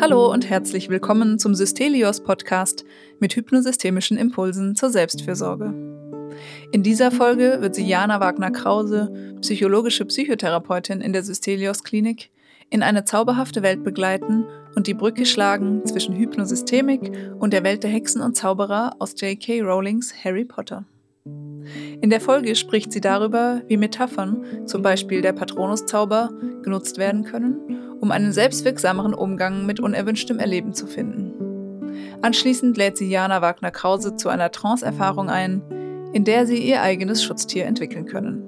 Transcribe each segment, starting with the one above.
Hallo und herzlich willkommen zum Systelios Podcast mit hypnosystemischen Impulsen zur Selbstfürsorge. In dieser Folge wird sie Jana Wagner-Krause, psychologische Psychotherapeutin in der Systelios Klinik, in eine zauberhafte Welt begleiten und die Brücke schlagen zwischen Hypnosystemik und der Welt der Hexen und Zauberer aus J.K. Rowlings Harry Potter. In der Folge spricht sie darüber, wie Metaphern, zum Beispiel der Patronuszauber, genutzt werden können um einen selbstwirksameren Umgang mit unerwünschtem Erleben zu finden. Anschließend lädt sie Jana Wagner-Krause zu einer Trance-Erfahrung ein, in der sie ihr eigenes Schutztier entwickeln können.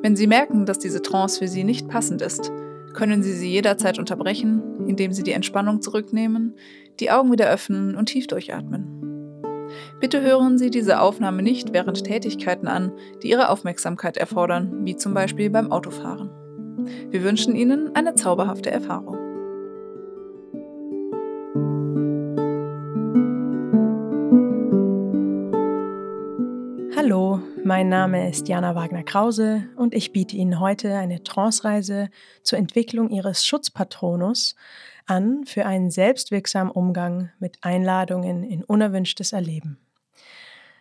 Wenn Sie merken, dass diese Trance für Sie nicht passend ist, können Sie sie jederzeit unterbrechen, indem Sie die Entspannung zurücknehmen, die Augen wieder öffnen und tief durchatmen. Bitte hören Sie diese Aufnahme nicht während Tätigkeiten an, die Ihre Aufmerksamkeit erfordern, wie zum Beispiel beim Autofahren. Wir wünschen Ihnen eine zauberhafte Erfahrung. Mein Name ist Jana Wagner-Krause und ich biete Ihnen heute eine Trance-Reise zur Entwicklung Ihres Schutzpatronus an für einen selbstwirksamen Umgang mit Einladungen in unerwünschtes Erleben.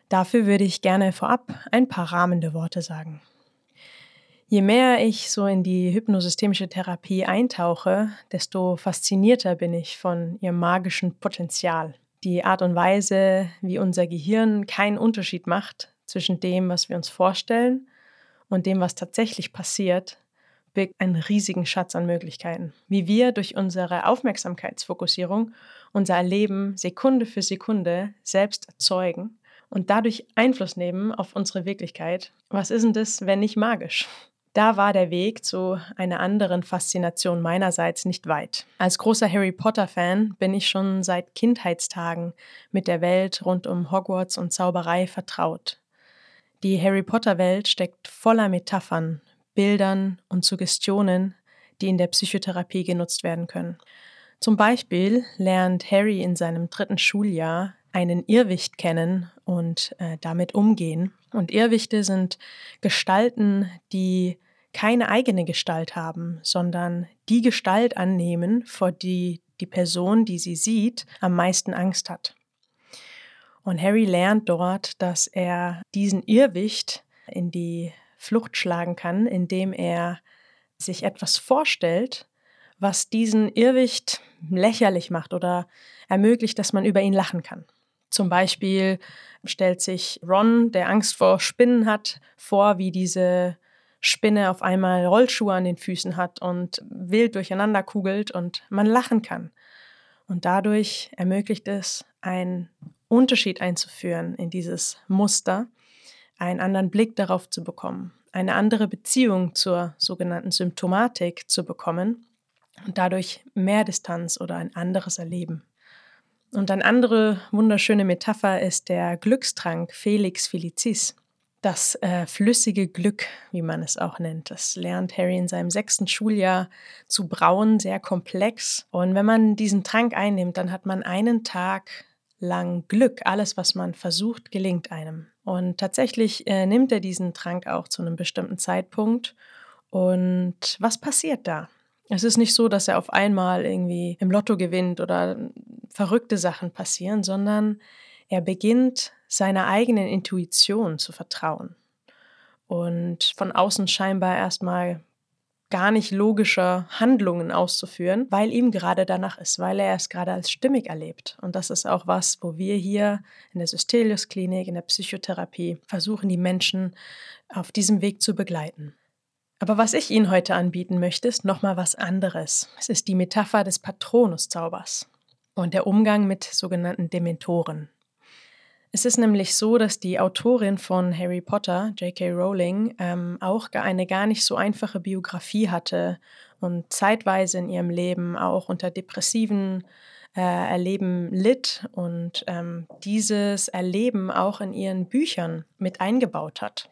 Dafür würde ich gerne vorab ein paar rahmende Worte sagen. Je mehr ich so in die hypnosystemische Therapie eintauche, desto faszinierter bin ich von ihrem magischen Potenzial. Die Art und Weise, wie unser Gehirn keinen Unterschied macht zwischen dem, was wir uns vorstellen und dem, was tatsächlich passiert, birgt einen riesigen Schatz an Möglichkeiten. Wie wir durch unsere Aufmerksamkeitsfokussierung unser Erleben Sekunde für Sekunde selbst erzeugen und dadurch Einfluss nehmen auf unsere Wirklichkeit. Was ist denn das, wenn nicht magisch? Da war der Weg zu einer anderen Faszination meinerseits nicht weit. Als großer Harry Potter-Fan bin ich schon seit Kindheitstagen mit der Welt rund um Hogwarts und Zauberei vertraut. Die Harry Potter-Welt steckt voller Metaphern, Bildern und Suggestionen, die in der Psychotherapie genutzt werden können. Zum Beispiel lernt Harry in seinem dritten Schuljahr einen Irrwicht kennen und äh, damit umgehen. Und Irrwichte sind Gestalten, die keine eigene Gestalt haben, sondern die Gestalt annehmen, vor die die Person, die sie sieht, am meisten Angst hat. Und Harry lernt dort, dass er diesen Irrwicht in die Flucht schlagen kann, indem er sich etwas vorstellt, was diesen Irrwicht lächerlich macht oder ermöglicht, dass man über ihn lachen kann. Zum Beispiel stellt sich Ron, der Angst vor Spinnen hat, vor, wie diese Spinne auf einmal Rollschuhe an den Füßen hat und wild durcheinander kugelt und man lachen kann. Und dadurch ermöglicht es, einen Unterschied einzuführen in dieses Muster, einen anderen Blick darauf zu bekommen, eine andere Beziehung zur sogenannten Symptomatik zu bekommen und dadurch mehr Distanz oder ein anderes Erleben. Und eine andere wunderschöne Metapher ist der Glückstrank Felix Felicis. Das äh, flüssige Glück, wie man es auch nennt, das lernt Harry in seinem sechsten Schuljahr zu brauen, sehr komplex. Und wenn man diesen Trank einnimmt, dann hat man einen Tag lang Glück. Alles, was man versucht, gelingt einem. Und tatsächlich äh, nimmt er diesen Trank auch zu einem bestimmten Zeitpunkt. Und was passiert da? Es ist nicht so, dass er auf einmal irgendwie im Lotto gewinnt oder verrückte Sachen passieren, sondern er beginnt seiner eigenen Intuition zu vertrauen und von außen scheinbar erstmal gar nicht logischer Handlungen auszuführen, weil ihm gerade danach ist, weil er es gerade als stimmig erlebt. Und das ist auch was, wo wir hier in der Systelius Klinik, in der Psychotherapie versuchen, die Menschen auf diesem Weg zu begleiten. Aber was ich Ihnen heute anbieten möchte, ist nochmal was anderes. Es ist die Metapher des Patronuszaubers und der Umgang mit sogenannten Dementoren. Es ist nämlich so, dass die Autorin von Harry Potter, J.K. Rowling, ähm, auch eine gar nicht so einfache Biografie hatte und zeitweise in ihrem Leben auch unter depressiven äh, Erleben litt und ähm, dieses Erleben auch in ihren Büchern mit eingebaut hat.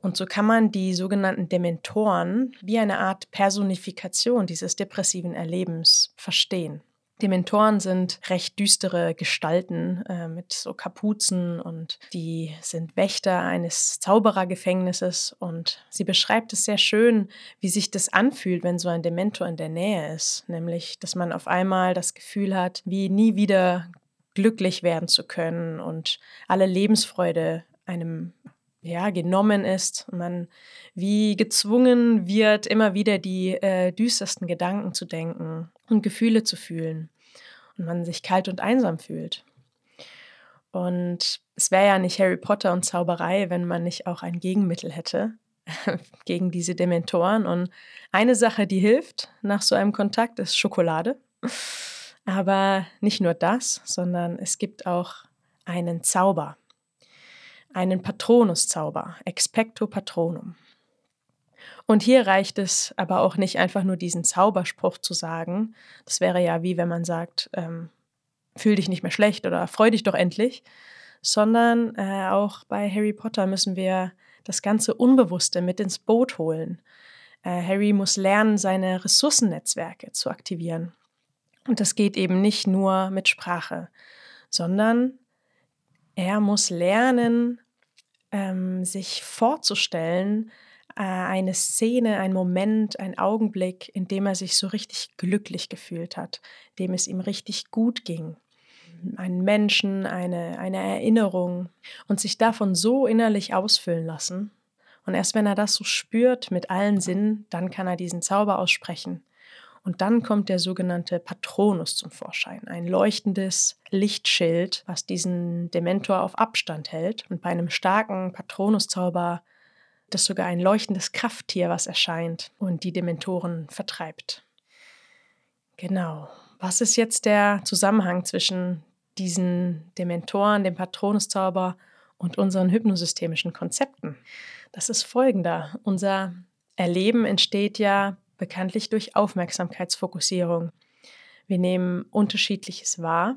Und so kann man die sogenannten Dementoren wie eine Art Personifikation dieses depressiven Erlebens verstehen. Dementoren sind recht düstere Gestalten äh, mit so Kapuzen und die sind Wächter eines Zauberergefängnisses und sie beschreibt es sehr schön, wie sich das anfühlt, wenn so ein Dementor in der Nähe ist, nämlich dass man auf einmal das Gefühl hat, wie nie wieder glücklich werden zu können und alle Lebensfreude einem ja, genommen ist man wie gezwungen wird, immer wieder die äh, düstersten Gedanken zu denken und Gefühle zu fühlen und man sich kalt und einsam fühlt. Und es wäre ja nicht Harry Potter und Zauberei, wenn man nicht auch ein Gegenmittel hätte gegen diese Dementoren. Und eine Sache, die hilft nach so einem Kontakt, ist Schokolade. Aber nicht nur das, sondern es gibt auch einen Zauber, einen Patronuszauber, Expecto Patronum. Und hier reicht es aber auch nicht einfach nur diesen Zauberspruch zu sagen. Das wäre ja wie wenn man sagt, ähm, fühl dich nicht mehr schlecht oder freu dich doch endlich, sondern äh, auch bei Harry Potter müssen wir das ganze Unbewusste mit ins Boot holen. Äh, Harry muss lernen, seine Ressourcennetzwerke zu aktivieren. Und das geht eben nicht nur mit Sprache, sondern er muss lernen, ähm, sich vorzustellen, äh, eine Szene, ein Moment, ein Augenblick, in dem er sich so richtig glücklich gefühlt hat, dem es ihm richtig gut ging. Einen Menschen, eine, eine Erinnerung und sich davon so innerlich ausfüllen lassen. Und erst wenn er das so spürt mit allen Sinnen, dann kann er diesen Zauber aussprechen. Und dann kommt der sogenannte Patronus zum Vorschein, ein leuchtendes Lichtschild, was diesen Dementor auf Abstand hält. Und bei einem starken Patronuszauber das ist sogar ein leuchtendes Krafttier, was erscheint und die Dementoren vertreibt. Genau. Was ist jetzt der Zusammenhang zwischen diesen Dementoren, dem Patronuszauber und unseren hypnosystemischen Konzepten? Das ist folgender. Unser Erleben entsteht ja bekanntlich durch Aufmerksamkeitsfokussierung. Wir nehmen unterschiedliches wahr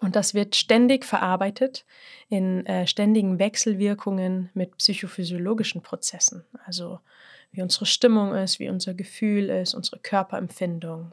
und das wird ständig verarbeitet in äh, ständigen Wechselwirkungen mit psychophysiologischen Prozessen. Also wie unsere Stimmung ist, wie unser Gefühl ist, unsere Körperempfindung.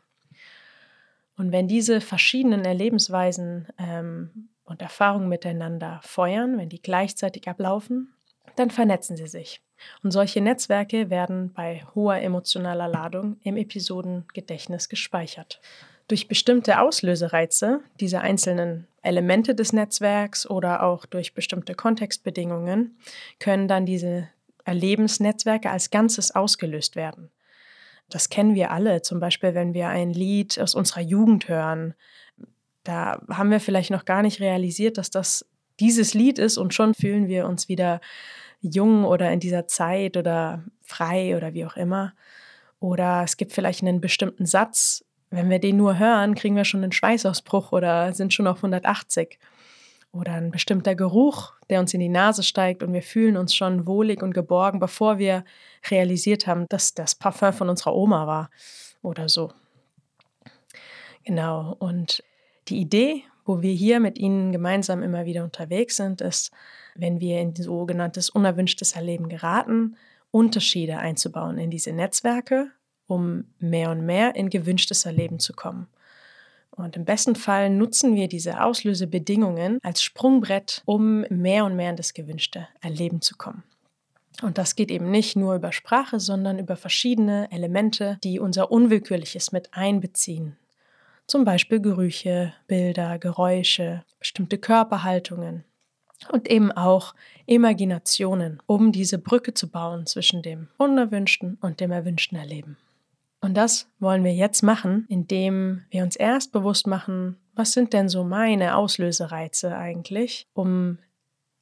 Und wenn diese verschiedenen Erlebensweisen ähm, und Erfahrungen miteinander feuern, wenn die gleichzeitig ablaufen, dann vernetzen sie sich. Und solche Netzwerke werden bei hoher emotionaler Ladung im Episodengedächtnis gespeichert. Durch bestimmte Auslösereize dieser einzelnen Elemente des Netzwerks oder auch durch bestimmte Kontextbedingungen können dann diese Erlebensnetzwerke als Ganzes ausgelöst werden. Das kennen wir alle, zum Beispiel wenn wir ein Lied aus unserer Jugend hören. Da haben wir vielleicht noch gar nicht realisiert, dass das dieses Lied ist und schon fühlen wir uns wieder jung oder in dieser Zeit oder frei oder wie auch immer. Oder es gibt vielleicht einen bestimmten Satz, wenn wir den nur hören, kriegen wir schon einen Schweißausbruch oder sind schon auf 180. Oder ein bestimmter Geruch, der uns in die Nase steigt und wir fühlen uns schon wohlig und geborgen, bevor wir realisiert haben, dass das Parfum von unserer Oma war oder so. Genau. Und die Idee, wo wir hier mit Ihnen gemeinsam immer wieder unterwegs sind, ist, wenn wir in sogenanntes unerwünschtes Erleben geraten, Unterschiede einzubauen in diese Netzwerke um mehr und mehr in gewünschtes Erleben zu kommen. Und im besten Fall nutzen wir diese Auslösebedingungen als Sprungbrett, um mehr und mehr in das gewünschte Erleben zu kommen. Und das geht eben nicht nur über Sprache, sondern über verschiedene Elemente, die unser Unwillkürliches mit einbeziehen. Zum Beispiel Gerüche, Bilder, Geräusche, bestimmte Körperhaltungen und eben auch Imaginationen, um diese Brücke zu bauen zwischen dem unerwünschten und dem erwünschten Erleben. Und das wollen wir jetzt machen, indem wir uns erst bewusst machen, was sind denn so meine Auslösereize eigentlich, um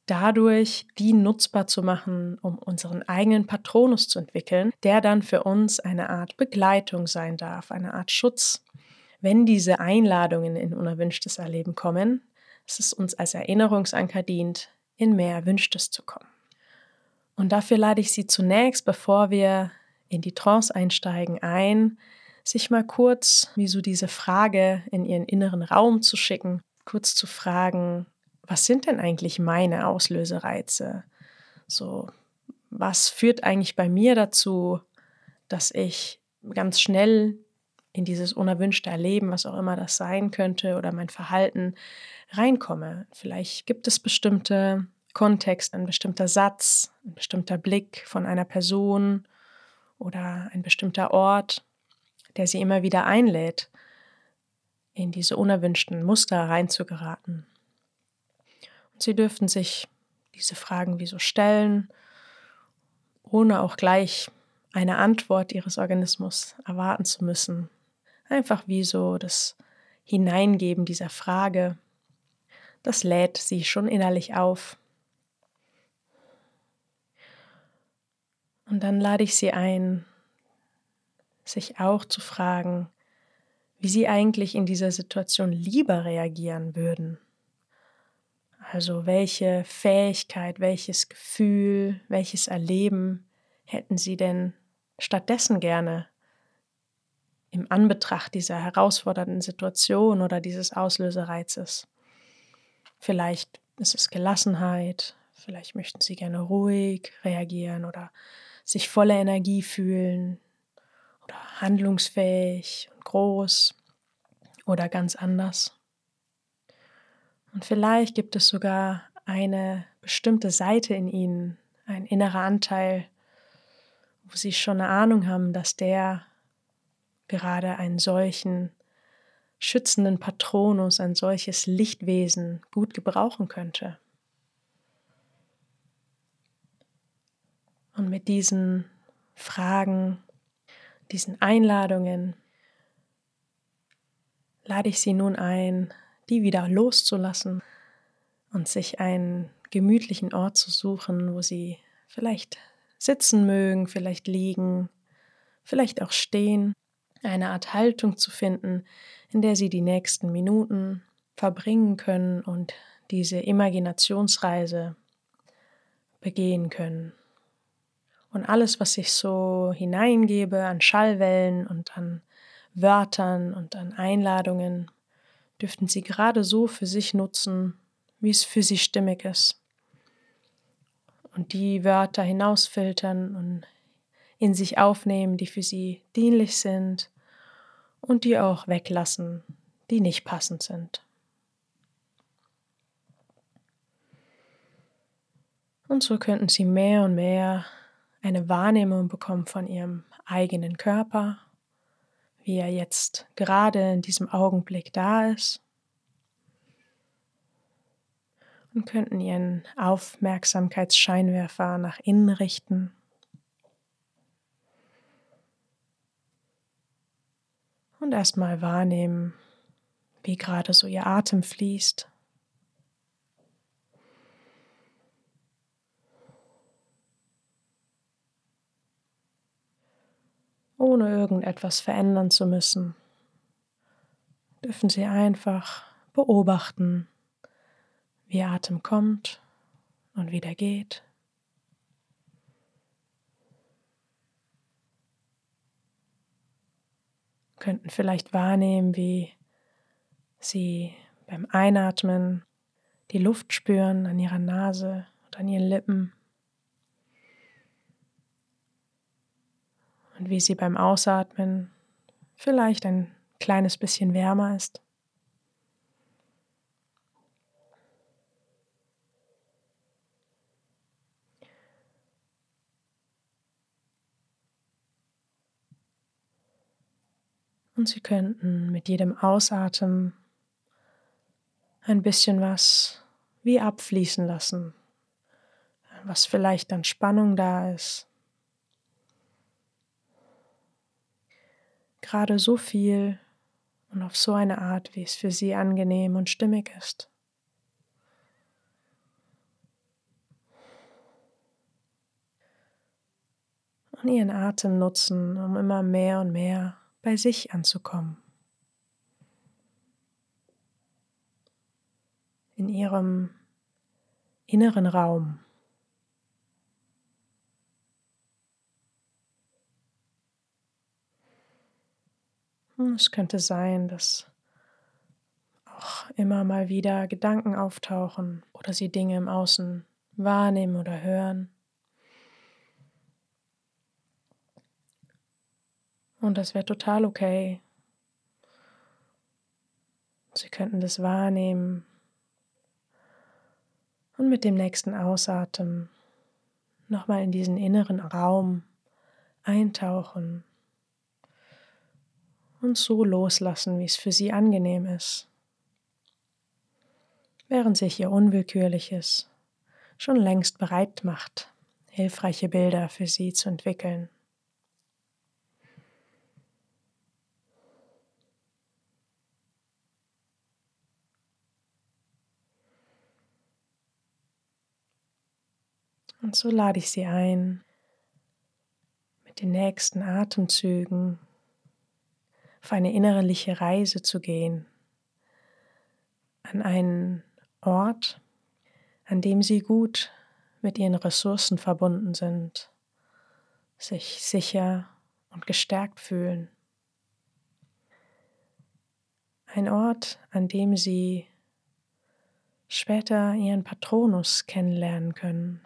dadurch die nutzbar zu machen, um unseren eigenen Patronus zu entwickeln, der dann für uns eine Art Begleitung sein darf, eine Art Schutz. Wenn diese Einladungen in unerwünschtes Erleben kommen, dass es uns als Erinnerungsanker dient, in mehr Erwünschtes zu kommen. Und dafür lade ich Sie zunächst, bevor wir in die Trance einsteigen ein, sich mal kurz wie so diese Frage in ihren inneren Raum zu schicken, kurz zu fragen, was sind denn eigentlich meine Auslösereize? So, was führt eigentlich bei mir dazu, dass ich ganz schnell in dieses unerwünschte Erleben, was auch immer das sein könnte, oder mein Verhalten reinkomme. Vielleicht gibt es bestimmte Kontext, ein bestimmter Satz, ein bestimmter Blick von einer Person oder ein bestimmter Ort, der sie immer wieder einlädt, in diese unerwünschten Muster reinzugeraten. Und sie dürften sich diese Fragen wie so stellen, ohne auch gleich eine Antwort ihres Organismus erwarten zu müssen. Einfach wie so das Hineingeben dieser Frage, das lädt sie schon innerlich auf. Und dann lade ich sie ein, sich auch zu fragen, wie sie eigentlich in dieser Situation lieber reagieren würden. Also welche Fähigkeit, welches Gefühl, welches Erleben hätten sie denn stattdessen gerne im Anbetracht dieser herausfordernden Situation oder dieses Auslösereizes? Vielleicht ist es Gelassenheit, vielleicht möchten sie gerne ruhig reagieren oder sich voller Energie fühlen oder handlungsfähig und groß oder ganz anders. Und vielleicht gibt es sogar eine bestimmte Seite in ihnen, ein innerer Anteil, wo sie schon eine Ahnung haben, dass der gerade einen solchen schützenden Patronus, ein solches Lichtwesen gut gebrauchen könnte. Und mit diesen Fragen, diesen Einladungen lade ich Sie nun ein, die wieder loszulassen und sich einen gemütlichen Ort zu suchen, wo Sie vielleicht sitzen mögen, vielleicht liegen, vielleicht auch stehen, eine Art Haltung zu finden, in der Sie die nächsten Minuten verbringen können und diese Imaginationsreise begehen können. Und alles, was ich so hineingebe an Schallwellen und an Wörtern und an Einladungen, dürften Sie gerade so für sich nutzen, wie es für Sie stimmig ist. Und die Wörter hinausfiltern und in sich aufnehmen, die für Sie dienlich sind und die auch weglassen, die nicht passend sind. Und so könnten Sie mehr und mehr eine Wahrnehmung bekommen von Ihrem eigenen Körper, wie er jetzt gerade in diesem Augenblick da ist. Und könnten Ihren Aufmerksamkeitsscheinwerfer nach innen richten. Und erstmal wahrnehmen, wie gerade so Ihr Atem fließt. ohne irgendetwas verändern zu müssen. Dürfen Sie einfach beobachten, wie Atem kommt und wieder geht. Könnten vielleicht wahrnehmen, wie Sie beim Einatmen die Luft spüren an Ihrer Nase und an Ihren Lippen. und wie sie beim Ausatmen vielleicht ein kleines bisschen wärmer ist. Und Sie könnten mit jedem Ausatmen ein bisschen was wie abfließen lassen, was vielleicht an Spannung da ist, gerade so viel und auf so eine Art, wie es für sie angenehm und stimmig ist. Und ihren Atem nutzen, um immer mehr und mehr bei sich anzukommen. In ihrem inneren Raum. Hm, es könnte sein, dass auch immer mal wieder Gedanken auftauchen oder sie Dinge im Außen wahrnehmen oder hören. Und das wäre total okay. Sie könnten das wahrnehmen und mit dem nächsten Ausatmen nochmal in diesen inneren Raum eintauchen und so loslassen, wie es für Sie angenehm ist, während sich Ihr Unwillkürliches schon längst bereit macht, hilfreiche Bilder für Sie zu entwickeln. Und so lade ich Sie ein, mit den nächsten Atemzügen auf eine innerliche Reise zu gehen, an einen Ort, an dem Sie gut mit Ihren Ressourcen verbunden sind, sich sicher und gestärkt fühlen. Ein Ort, an dem Sie später Ihren Patronus kennenlernen können.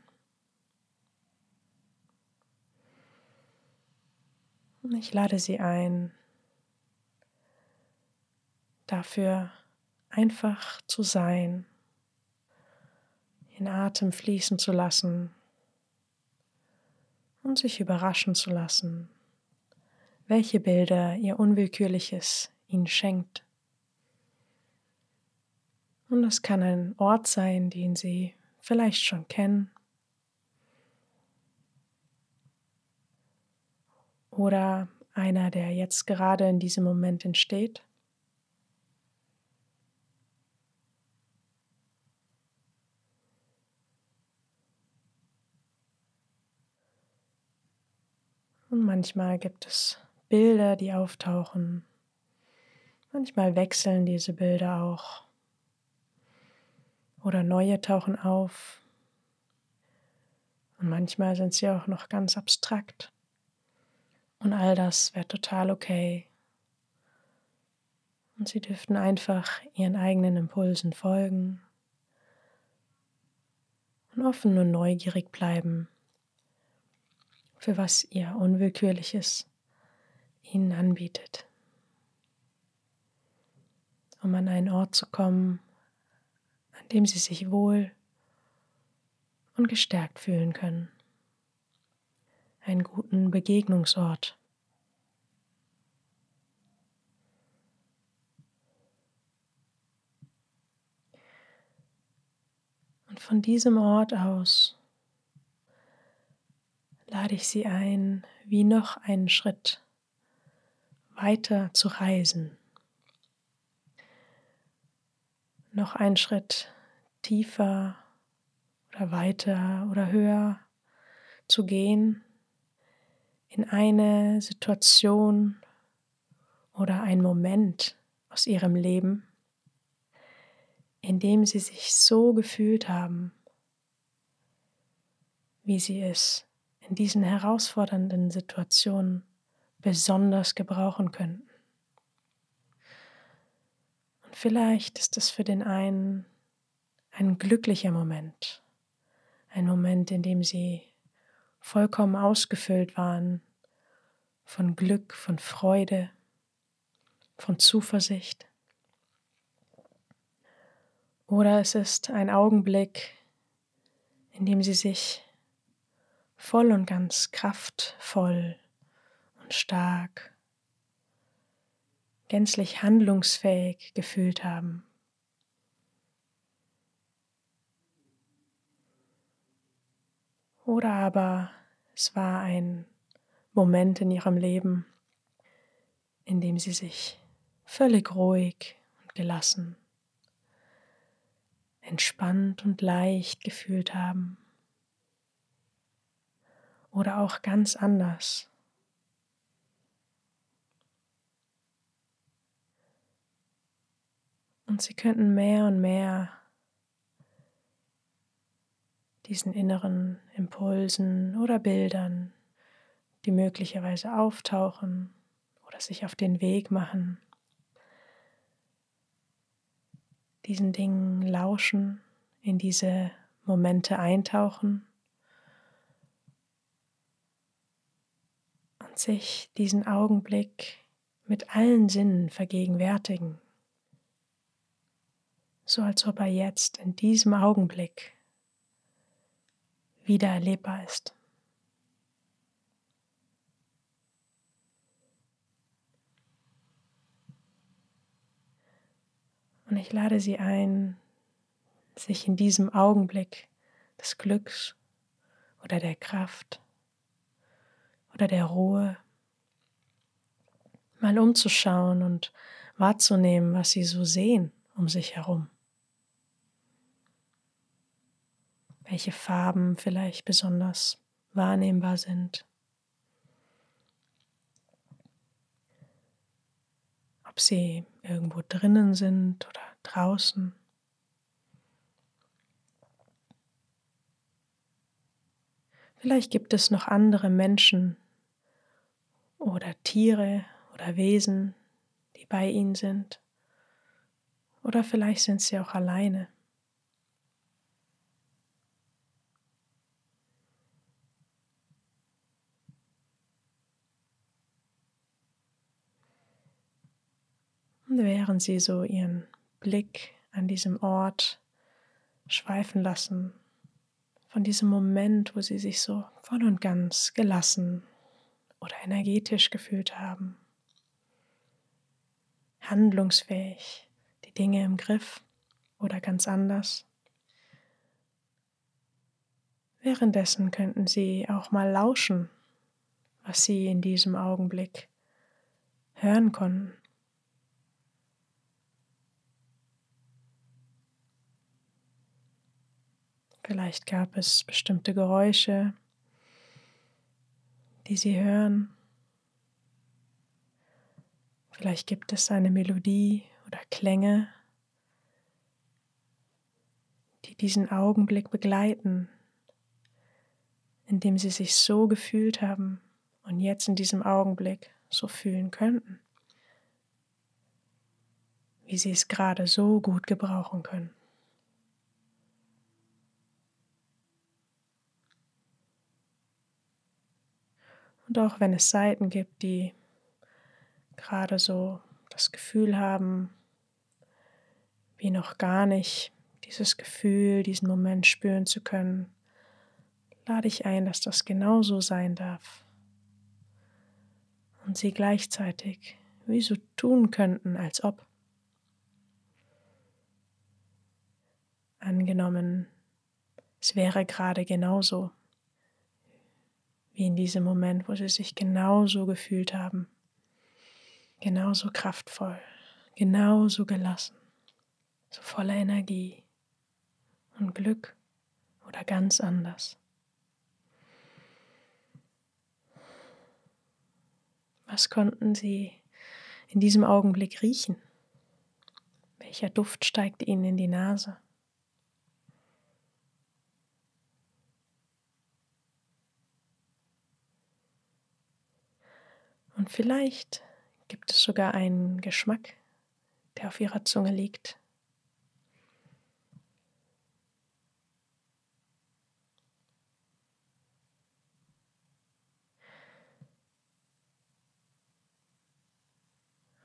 Ich lade Sie ein, dafür einfach zu sein, den Atem fließen zu lassen und sich überraschen zu lassen, welche Bilder Ihr Unwillkürliches Ihnen schenkt. Und es kann ein Ort sein, den Sie vielleicht schon kennen oder einer, der jetzt gerade in diesem Moment entsteht. Und manchmal gibt es Bilder, die auftauchen. Manchmal wechseln diese Bilder auch. Oder neue tauchen auf. Und manchmal sind sie auch noch ganz abstrakt. Und all das wäre total okay. Und Sie dürften einfach Ihren eigenen Impulsen folgen und offen und neugierig bleiben, für was Ihr Unwillkürliches Ihnen anbietet. Um an einen Ort zu kommen, an dem Sie sich wohl und gestärkt fühlen können einen guten Begegnungsort. Und von diesem Ort aus lade ich Sie ein, wie noch einen Schritt weiter zu reisen. Noch einen Schritt tiefer oder weiter oder höher zu gehen in eine Situation oder ein Moment aus ihrem Leben, in dem sie sich so gefühlt haben, wie sie es in diesen herausfordernden Situationen besonders gebrauchen könnten. Und vielleicht ist es für den einen ein glücklicher Moment, ein Moment, in dem sie vollkommen ausgefüllt waren von Glück, von Freude, von Zuversicht. Oder es ist ein Augenblick, in dem sie sich voll und ganz kraftvoll und stark, gänzlich handlungsfähig gefühlt haben. Oder aber es war ein Moment in ihrem Leben, in dem sie sich völlig ruhig und gelassen, entspannt und leicht gefühlt haben. Oder auch ganz anders. Und sie könnten mehr und mehr diesen inneren Impulsen oder Bildern, die möglicherweise auftauchen oder sich auf den Weg machen, diesen Dingen lauschen, in diese Momente eintauchen und sich diesen Augenblick mit allen Sinnen vergegenwärtigen. so als ob er jetzt in diesem Augenblick wieder erlebbar ist. Und ich lade Sie ein, sich in diesem Augenblick des Glücks oder der Kraft oder der Ruhe mal umzuschauen und wahrzunehmen, was Sie so sehen um sich herum. Welche Farben vielleicht besonders wahrnehmbar sind. ob sie irgendwo drinnen sind oder draußen. Vielleicht gibt es noch andere Menschen oder Tiere oder Wesen, die bei ihnen sind. Oder vielleicht sind sie auch alleine. Und während Sie so Ihren Blick an diesem Ort schweifen lassen, von diesem Moment, wo Sie sich so voll und ganz gelassen oder energetisch gefühlt haben, handlungsfähig, die Dinge im Griff oder ganz anders. Währenddessen könnten Sie auch mal lauschen, was Sie in diesem Augenblick hören konnten. Vielleicht gab es bestimmte Geräusche, die Sie hören. Vielleicht gibt es eine Melodie oder Klänge, die diesen Augenblick begleiten, in dem Sie sich so gefühlt haben und jetzt in diesem Augenblick so fühlen könnten, wie Sie es gerade so gut gebrauchen können. Und auch wenn es Seiten gibt, die gerade so das Gefühl haben, wie noch gar nicht dieses Gefühl, diesen Moment spüren zu können, lade ich ein, dass das genauso sein darf. Und sie gleichzeitig wie so tun könnten, als ob. Angenommen, es wäre gerade genauso wie in diesem Moment, wo sie sich genauso gefühlt haben, genauso kraftvoll, genauso gelassen, so voller Energie und Glück oder ganz anders. Was konnten sie in diesem Augenblick riechen? Welcher Duft steigt ihnen in die Nase? Und vielleicht gibt es sogar einen Geschmack, der auf ihrer Zunge liegt.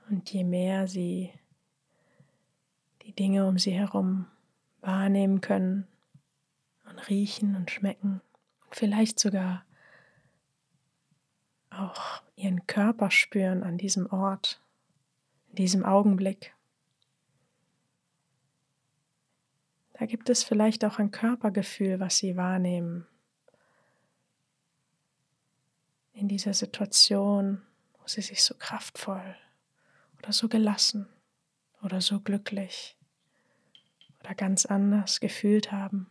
Und je mehr sie die Dinge um sie herum wahrnehmen können und riechen und schmecken vielleicht sogar auch ihren Körper spüren an diesem Ort, in diesem Augenblick. Da gibt es vielleicht auch ein Körpergefühl, was sie wahrnehmen. In dieser Situation, wo sie sich so kraftvoll oder so gelassen oder so glücklich oder ganz anders gefühlt haben.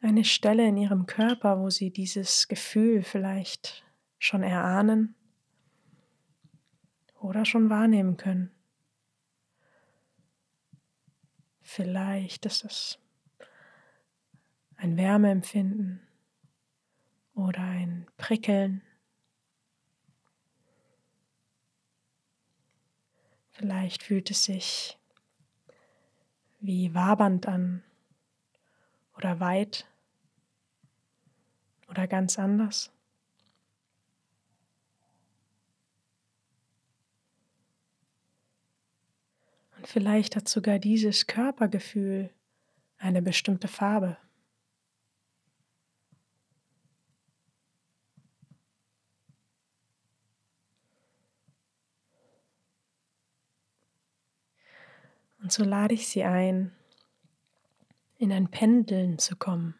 Eine Stelle in ihrem Körper, wo sie dieses Gefühl vielleicht schon erahnen oder schon wahrnehmen können. Vielleicht ist es ein Wärmeempfinden oder ein Prickeln. Vielleicht fühlt es sich wie wabernd an oder weit oder ganz anders? Und vielleicht hat sogar dieses Körpergefühl eine bestimmte Farbe. Und so lade ich Sie ein, in ein Pendeln zu kommen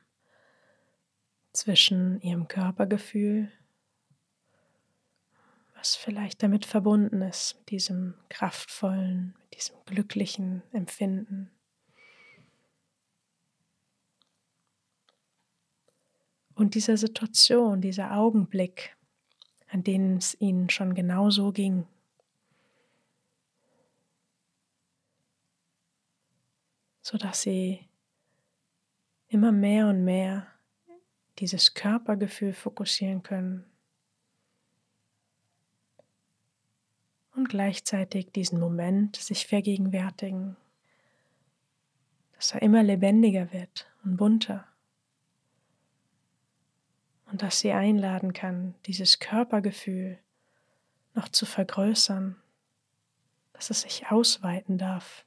zwischen Ihrem Körpergefühl, was vielleicht damit verbunden ist, mit diesem kraftvollen, mit diesem glücklichen Empfinden. Und dieser Situation, dieser Augenblick, an denen es Ihnen schon genau so ging, sodass sie immer mehr und mehr dieses Körpergefühl fokussieren können und gleichzeitig diesen Moment sich vergegenwärtigen, dass er immer lebendiger wird und bunter und dass sie einladen kann, dieses Körpergefühl noch zu vergrößern, dass es sich ausweiten darf.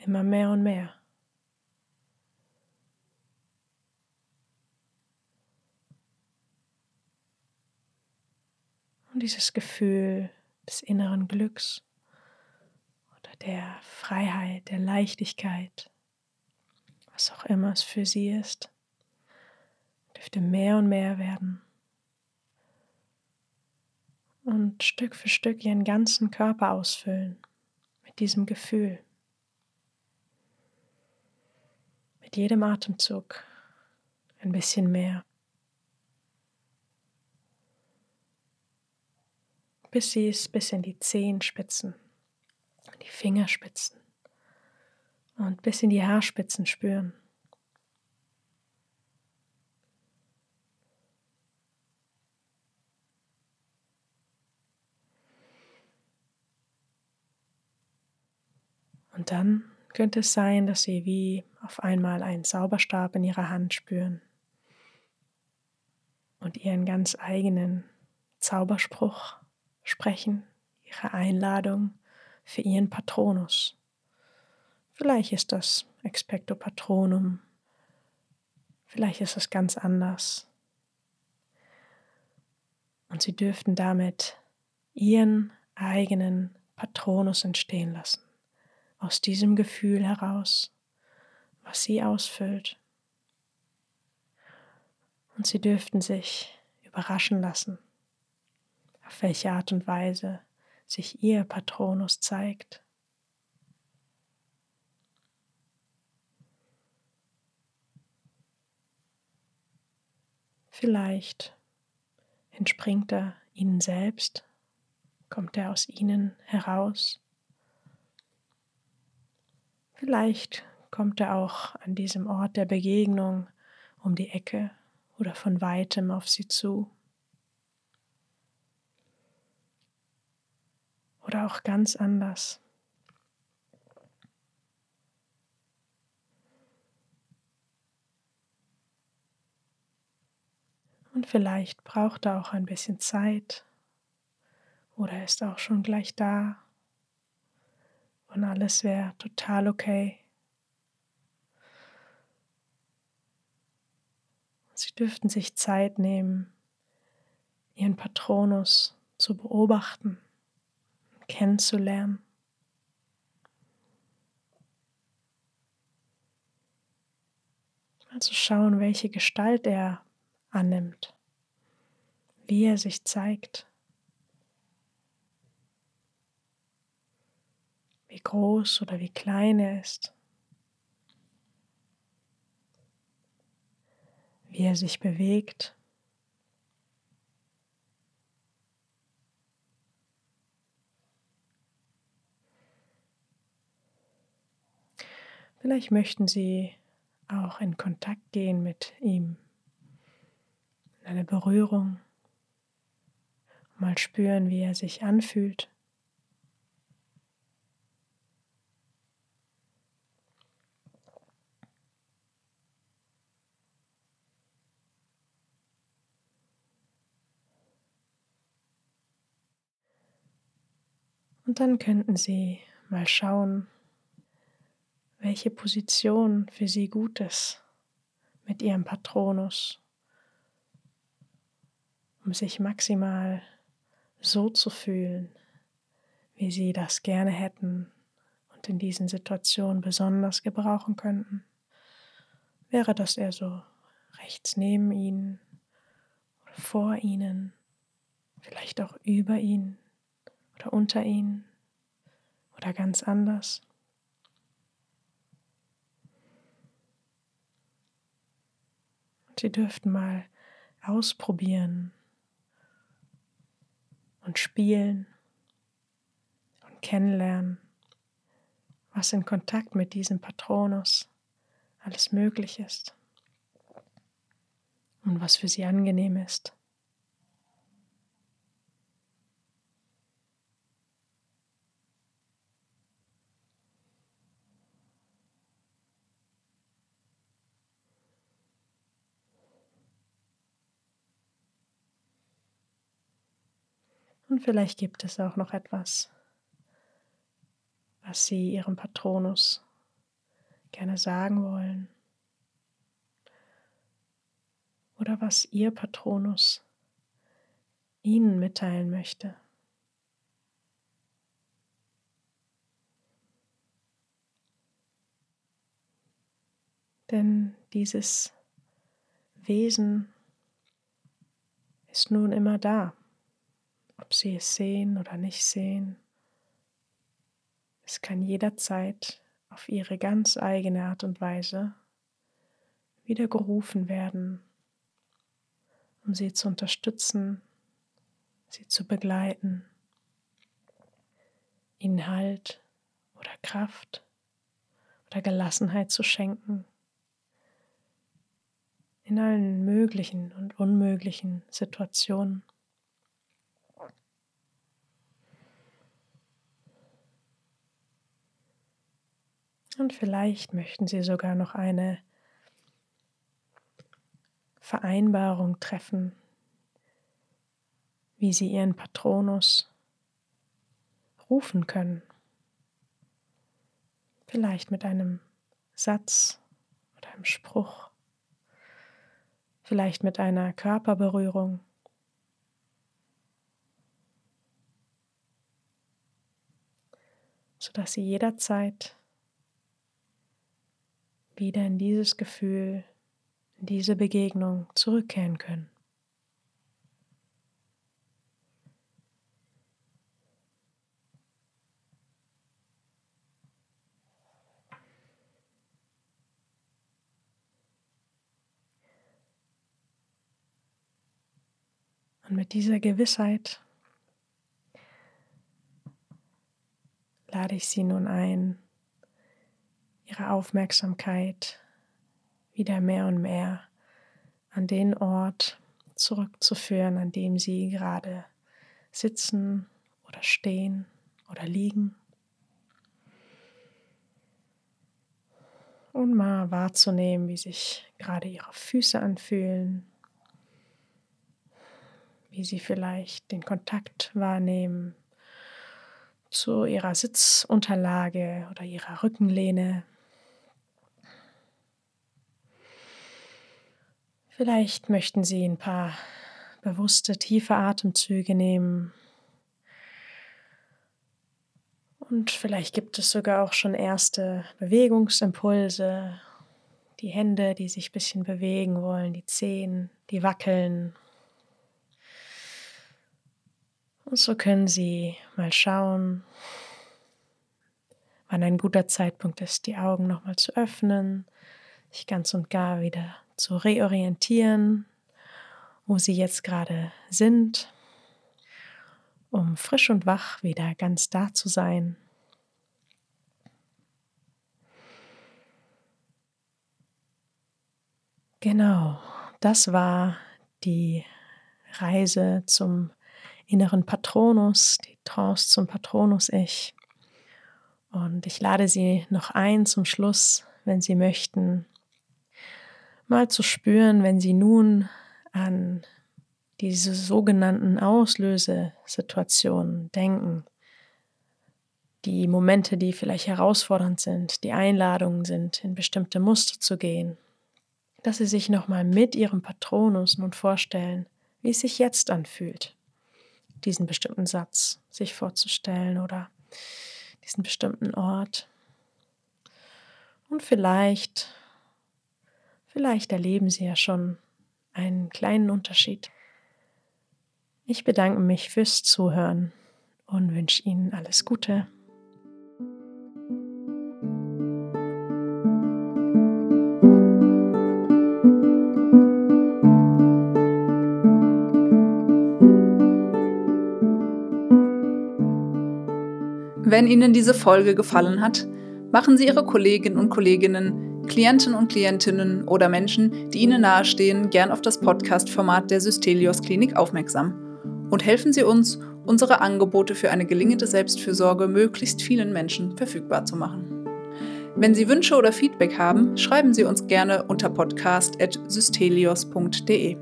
immer mehr und mehr. Und dieses Gefühl des inneren Glücks oder der Freiheit, der Leichtigkeit, was auch immer es für sie ist, dürfte mehr und mehr werden und Stück für Stück ihren ganzen Körper ausfüllen mit diesem Gefühl. mit jedem Atemzug ein bisschen mehr. Bis sie es bis in die Zehenspitzen, die Fingerspitzen und bis in die Haarspitzen spüren. Und dann könnte es sein, dass Sie wie auf einmal einen Zauberstab in Ihrer Hand spüren und Ihren ganz eigenen Zauberspruch sprechen, Ihre Einladung für Ihren Patronus. Vielleicht ist das Expecto Patronum, vielleicht ist es ganz anders. Und Sie dürften damit Ihren eigenen Patronus entstehen lassen aus diesem Gefühl heraus, was sie ausfüllt. Und sie dürften sich überraschen lassen, auf welche Art und Weise sich ihr Patronus zeigt. Vielleicht entspringt er ihnen selbst, kommt er aus ihnen heraus. Vielleicht kommt er auch an diesem Ort der Begegnung um die Ecke oder von weitem auf sie zu. Oder auch ganz anders. Und vielleicht braucht er auch ein bisschen Zeit oder ist auch schon gleich da und alles wäre total okay. Sie dürften sich Zeit nehmen, ihren Patronus zu beobachten, kennenzulernen. Also schauen, welche Gestalt er annimmt, wie er sich zeigt. wie groß oder wie klein er ist, wie er sich bewegt. Vielleicht möchten Sie auch in Kontakt gehen mit ihm, in eine Berührung, mal spüren, wie er sich anfühlt. Und dann könnten Sie mal schauen, welche Position für Sie gut ist mit Ihrem Patronus, um sich maximal so zu fühlen, wie Sie das gerne hätten und in diesen Situationen besonders gebrauchen könnten. Wäre das eher so rechts neben Ihnen oder vor Ihnen, vielleicht auch über Ihnen oder unter Ihnen oder ganz anders? Sie dürften mal ausprobieren und spielen und kennenlernen, was in Kontakt mit diesem Patronus alles möglich ist und was für sie angenehm ist. Und vielleicht gibt es auch noch etwas, was Sie Ihrem Patronus gerne sagen wollen. Oder was Ihr Patronus Ihnen mitteilen möchte. Denn dieses Wesen ist nun immer da ob sie es sehen oder nicht sehen. Es kann jederzeit auf ihre ganz eigene Art und Weise wieder gerufen werden, um sie zu unterstützen, sie zu begleiten, ihnen Halt oder Kraft oder Gelassenheit zu schenken in allen möglichen und unmöglichen Situationen. Und vielleicht möchten Sie sogar noch eine Vereinbarung treffen, wie Sie Ihren Patronus rufen können. Vielleicht mit einem Satz oder einem Spruch, vielleicht mit einer Körperberührung. sodass Sie jederzeit wieder in dieses Gefühl, in diese Begegnung zurückkehren können. Und mit dieser Gewissheit lade ich Sie nun ein, ihre Aufmerksamkeit wieder mehr und mehr an den Ort zurückzuführen, an dem sie gerade sitzen oder stehen oder liegen. Und mal wahrzunehmen, wie sich gerade ihre Füße anfühlen, wie sie vielleicht den Kontakt wahrnehmen zu ihrer Sitzunterlage oder ihrer Rückenlehne. Vielleicht möchten Sie ein paar bewusste, tiefe Atemzüge nehmen. Und vielleicht gibt es sogar auch schon erste Bewegungsimpulse. Die Hände, die sich ein bisschen bewegen wollen, die Zehen, die wackeln. Und so können Sie mal schauen, wann ein guter Zeitpunkt ist, die Augen nochmal zu öffnen, sich ganz und gar wieder zu reorientieren, wo sie jetzt gerade sind, um frisch und wach wieder ganz da zu sein. Genau, das war die Reise zum inneren Patronus, die Trance zum Patronus-Ich. Und ich lade Sie noch ein zum Schluss, wenn Sie möchten, mal zu spüren, wenn Sie nun an diese sogenannten Auslösesituationen denken, die Momente, die vielleicht herausfordernd sind, die Einladungen sind, in bestimmte Muster zu gehen, dass Sie sich nochmal mit Ihrem Patronus nun vorstellen, wie es sich jetzt anfühlt, diesen bestimmten Satz sich vorzustellen oder diesen bestimmten Ort. Und vielleicht, vielleicht erleben Sie ja schon einen kleinen Unterschied. Ich bedanke mich fürs Zuhören und wünsche Ihnen alles Gute. Wenn Ihnen diese Folge gefallen hat, machen Sie Ihre Kolleginnen und Kolleginnen, Klienten und Klientinnen oder Menschen, die Ihnen nahestehen, gern auf das Podcast-Format der Systelios Klinik aufmerksam und helfen Sie uns, unsere Angebote für eine gelingende Selbstfürsorge möglichst vielen Menschen verfügbar zu machen. Wenn Sie Wünsche oder Feedback haben, schreiben Sie uns gerne unter podcast.systelios.de.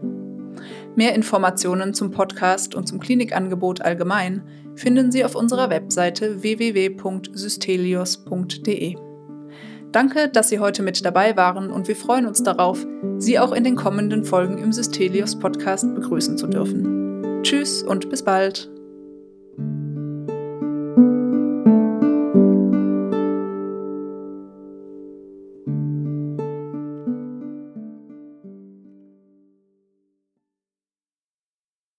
Mehr Informationen zum Podcast und zum Klinikangebot allgemein finden Sie auf unserer Webseite www.systelios.de. Danke, dass Sie heute mit dabei waren und wir freuen uns darauf, Sie auch in den kommenden Folgen im Systelios Podcast begrüßen zu dürfen. Tschüss und bis bald.